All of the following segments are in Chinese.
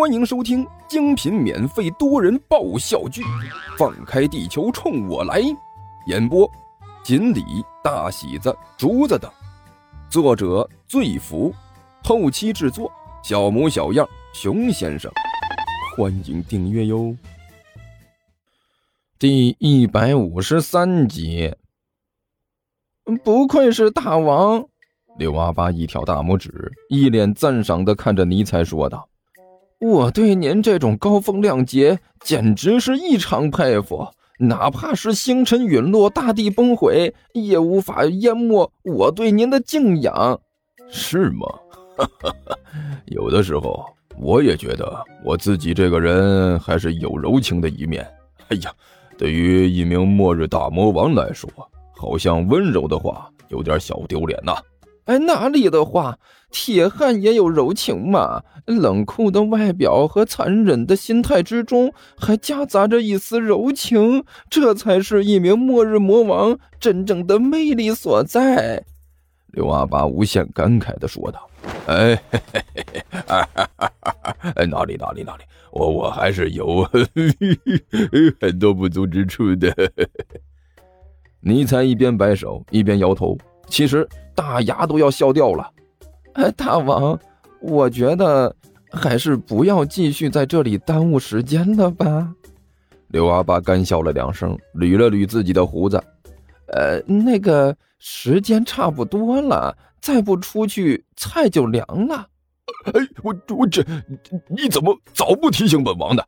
欢迎收听精品免费多人爆笑剧《放开地球冲我来》，演播：锦鲤、大喜子、竹子等，作者：醉福，后期制作：小模小样、熊先生。欢迎订阅哟。第一百五十三集，不愧是大王！刘阿八一挑大拇指，一脸赞赏的看着尼采说道。我对您这种高风亮节简直是异常佩服，哪怕是星辰陨落、大地崩毁，也无法淹没我对您的敬仰。是吗？有的时候我也觉得我自己这个人还是有柔情的一面。哎呀，对于一名末日大魔王来说，好像温柔的话有点小丢脸呐。哎，哪里的话，铁汉也有柔情嘛！冷酷的外表和残忍的心态之中，还夹杂着一丝柔情，这才是一名末日魔王真正的魅力所在。刘阿八无限感慨的说道：“哎，哪里哪里哪里，我我还是有很多不足之处的。”尼采一边摆手一边摇头。其实大牙都要笑掉了，哎，大王，我觉得还是不要继续在这里耽误时间了吧。刘阿八干笑了两声，捋了捋自己的胡子，呃，那个时间差不多了，再不出去菜就凉了。哎，我我这你怎么早不提醒本王的？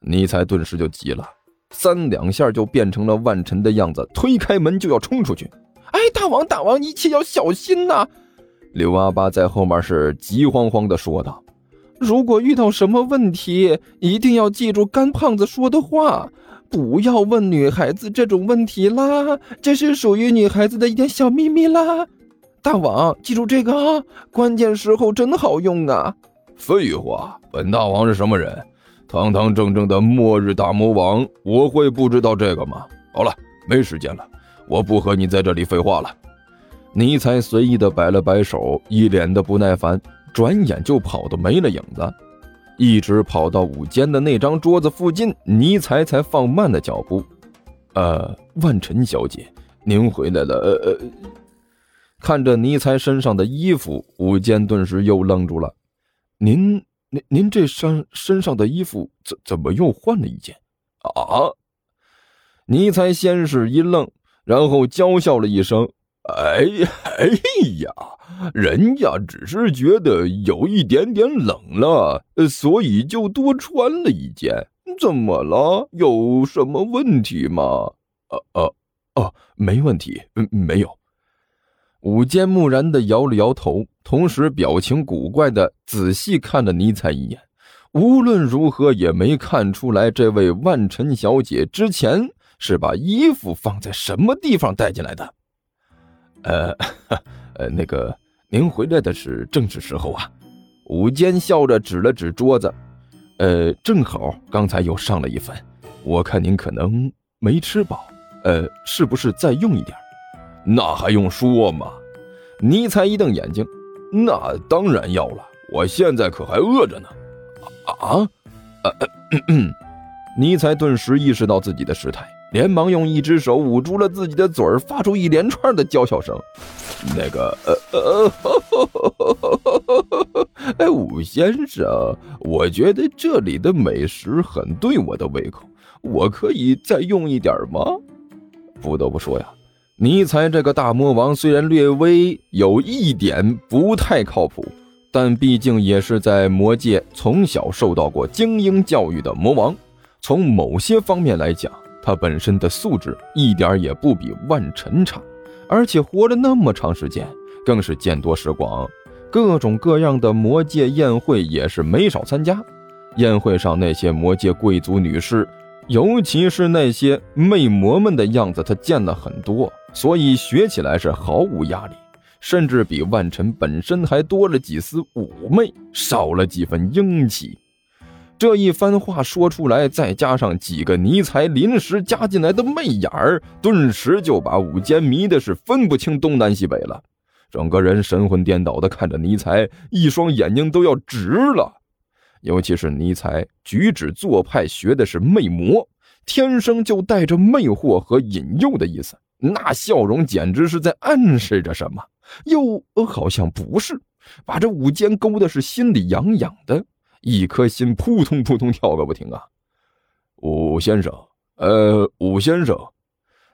尼才顿时就急了，三两下就变成了万晨的样子，推开门就要冲出去。哎，大王，大王，一切要小心呐！刘阿八在后面是急慌慌的说道：“如果遇到什么问题，一定要记住干胖子说的话，不要问女孩子这种问题啦，这是属于女孩子的一点小秘密啦。大王，记住这个啊，关键时候真好用啊！”废话，本大王是什么人？堂堂正正的末日大魔王，我会不知道这个吗？好了，没时间了。我不和你在这里废话了，尼才随意的摆了摆手，一脸的不耐烦，转眼就跑得没了影子，一直跑到午间的那张桌子附近，尼才才放慢了脚步。呃，万晨小姐，您回来了。呃，看着尼才身上的衣服，午间顿时又愣住了。您，您，您这身身上的衣服怎怎么又换了一件？啊？尼才先是一愣。然后娇笑了一声：“哎哎呀，人家只是觉得有一点点冷了，所以就多穿了一件。怎么了？有什么问题吗？”“呃呃哦，没问题，没有。”午间木然的摇了摇头，同时表情古怪的仔细看了尼采一眼。无论如何也没看出来这位万晨小姐之前。是把衣服放在什么地方带进来的？呃，呃，那个，您回来的是正是时候啊。午间笑着指了指桌子，呃，正好刚才又上了一份，我看您可能没吃饱，呃，是不是再用一点？那还用说吗？尼才一瞪眼睛，那当然要了，我现在可还饿着呢。啊？呃，尼才顿时意识到自己的失态。连忙用一只手捂住了自己的嘴儿，发出一连串的娇笑声。那个，呃呃，哎，武先生，我觉得这里的美食很对我的胃口，我可以再用一点吗？不得不说呀，尼才这个大魔王虽然略微有一点不太靠谱，但毕竟也是在魔界从小受到过精英教育的魔王，从某些方面来讲。他本身的素质一点也不比万晨差，而且活了那么长时间，更是见多识广，各种各样的魔界宴会也是没少参加。宴会上那些魔界贵族女士，尤其是那些魅魔们的样子，他见了很多，所以学起来是毫无压力，甚至比万晨本身还多了几丝妩媚，少了几分英气。这一番话说出来，再加上几个尼才临时加进来的媚眼儿，顿时就把午间迷的是分不清东南西北了。整个人神魂颠倒的看着尼才，一双眼睛都要直了。尤其是尼才举止做派学的是魅魔，天生就带着魅惑和引诱的意思。那笑容简直是在暗示着什么，又好像不是，把这武坚勾的是心里痒痒的，一颗心扑通扑通跳个不停啊！武先生，呃，武先生，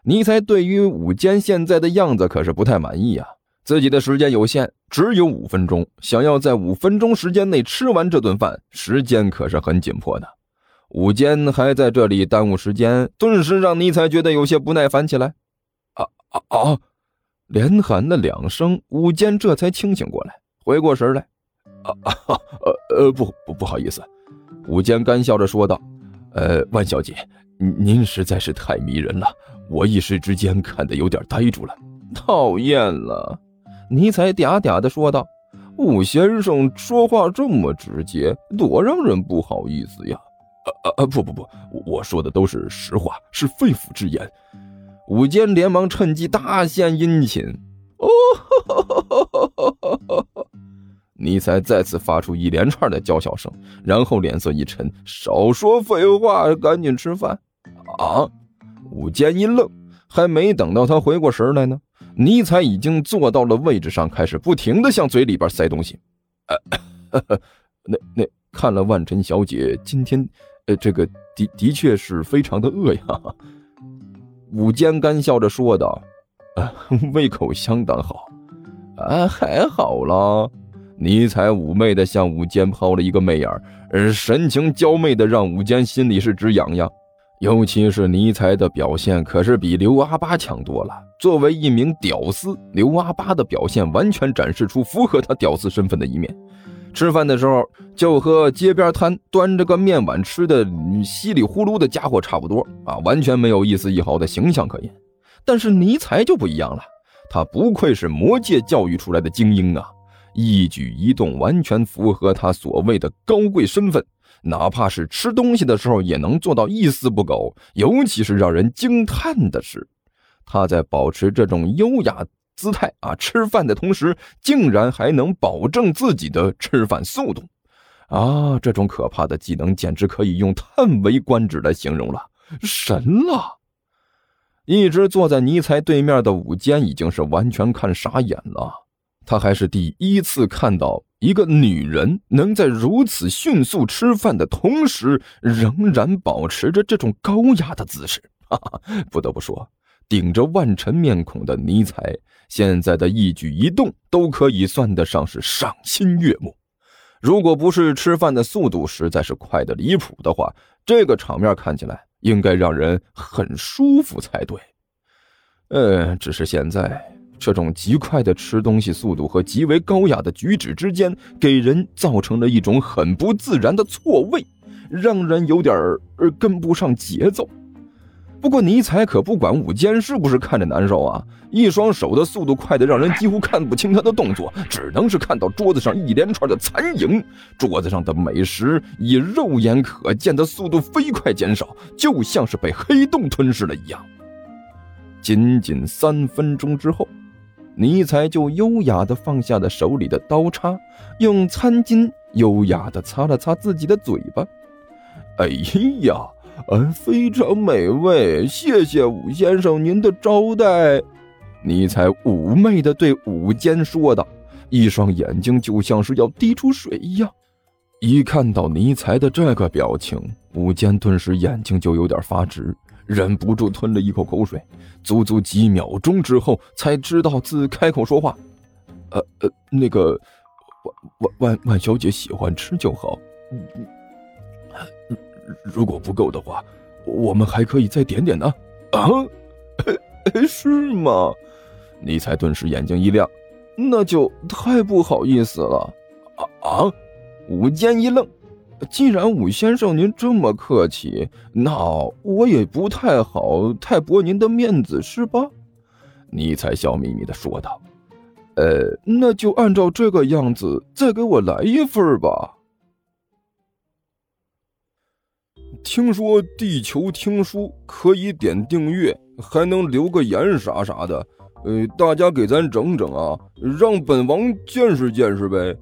尼才对于武坚现在的样子可是不太满意啊。自己的时间有限，只有五分钟，想要在五分钟时间内吃完这顿饭，时间可是很紧迫的。武坚还在这里耽误时间，顿时让尼才觉得有些不耐烦起来。啊啊啊！连喊了两声，武坚这才清醒过来，回过神来。啊哈！呃呃，不不不好意思，武坚干笑着说道：“呃，万小姐，您实在是太迷人了，我一时之间看得有点呆住了。讨厌了。”尼采嗲嗲的说道：“武先生说话这么直接，多让人不好意思呀！”“啊啊！不不不，我说的都是实话，是肺腑之言。”武坚连忙趁机大献殷勤。“哦！” 尼采再次发出一连串的叫嚣声，然后脸色一沉：“少说废话，赶紧吃饭！”啊！武坚一愣，还没等到他回过神来呢。尼采已经坐到了位置上，开始不停的向嘴里边塞东西。那那看了万晨小姐今天，呃，这个的的确是非常的饿呀。武坚干笑着说道：“，胃口相当好。啊，还好啦。”尼采妩媚的向武坚抛了一个媚眼，而神情娇媚的让武坚心里是直痒痒。尤其是尼采的表现，可是比刘阿八强多了。作为一名屌丝，刘阿八的表现完全展示出符合他屌丝身份的一面。吃饭的时候，就和街边摊端着个面碗吃的稀里呼噜的家伙差不多啊，完全没有一丝一毫的形象可言。但是尼采就不一样了，他不愧是魔界教育出来的精英啊，一举一动完全符合他所谓的高贵身份。哪怕是吃东西的时候，也能做到一丝不苟。尤其是让人惊叹的是，他在保持这种优雅姿态啊吃饭的同时，竟然还能保证自己的吃饭速度。啊，这种可怕的技能简直可以用叹为观止来形容了，神了！一直坐在尼采对面的武坚已经是完全看傻眼了，他还是第一次看到。一个女人能在如此迅速吃饭的同时，仍然保持着这种高雅的姿势，哈哈，不得不说，顶着万尘面孔的尼采，现在的一举一动都可以算得上是赏心悦目。如果不是吃饭的速度实在是快的离谱的话，这个场面看起来应该让人很舒服才对。呃，只是现在。这种极快的吃东西速度和极为高雅的举止之间，给人造成了一种很不自然的错位，让人有点儿跟不上节奏。不过尼采可不管午间是不是看着难受啊，一双手的速度快的让人几乎看不清他的动作，只能是看到桌子上一连串的残影，桌子上的美食以肉眼可见的速度飞快减少，就像是被黑洞吞噬了一样。仅仅三分钟之后。尼采就优雅地放下了手里的刀叉，用餐巾优雅地擦了擦自己的嘴巴。哎呀，嗯，非常美味，谢谢武先生您的招待。尼采妩媚地对武坚说道，一双眼睛就像是要滴出水一样。一看到尼采的这个表情，武坚顿时眼睛就有点发直。忍不住吞了一口口水，足足几秒钟之后才知道自开口说话：“呃呃，那个万万万万小姐喜欢吃就好，如果不够的话，我们还可以再点点呢。”啊，是吗？尼采顿时眼睛一亮，那就太不好意思了。啊啊！武坚一愣。既然武先生您这么客气，那我也不太好太驳您的面子，是吧？尼采笑眯眯的说道。呃，那就按照这个样子，再给我来一份吧。听说地球听书可以点订阅，还能留个言啥啥的，呃，大家给咱整整啊，让本王见识见识呗。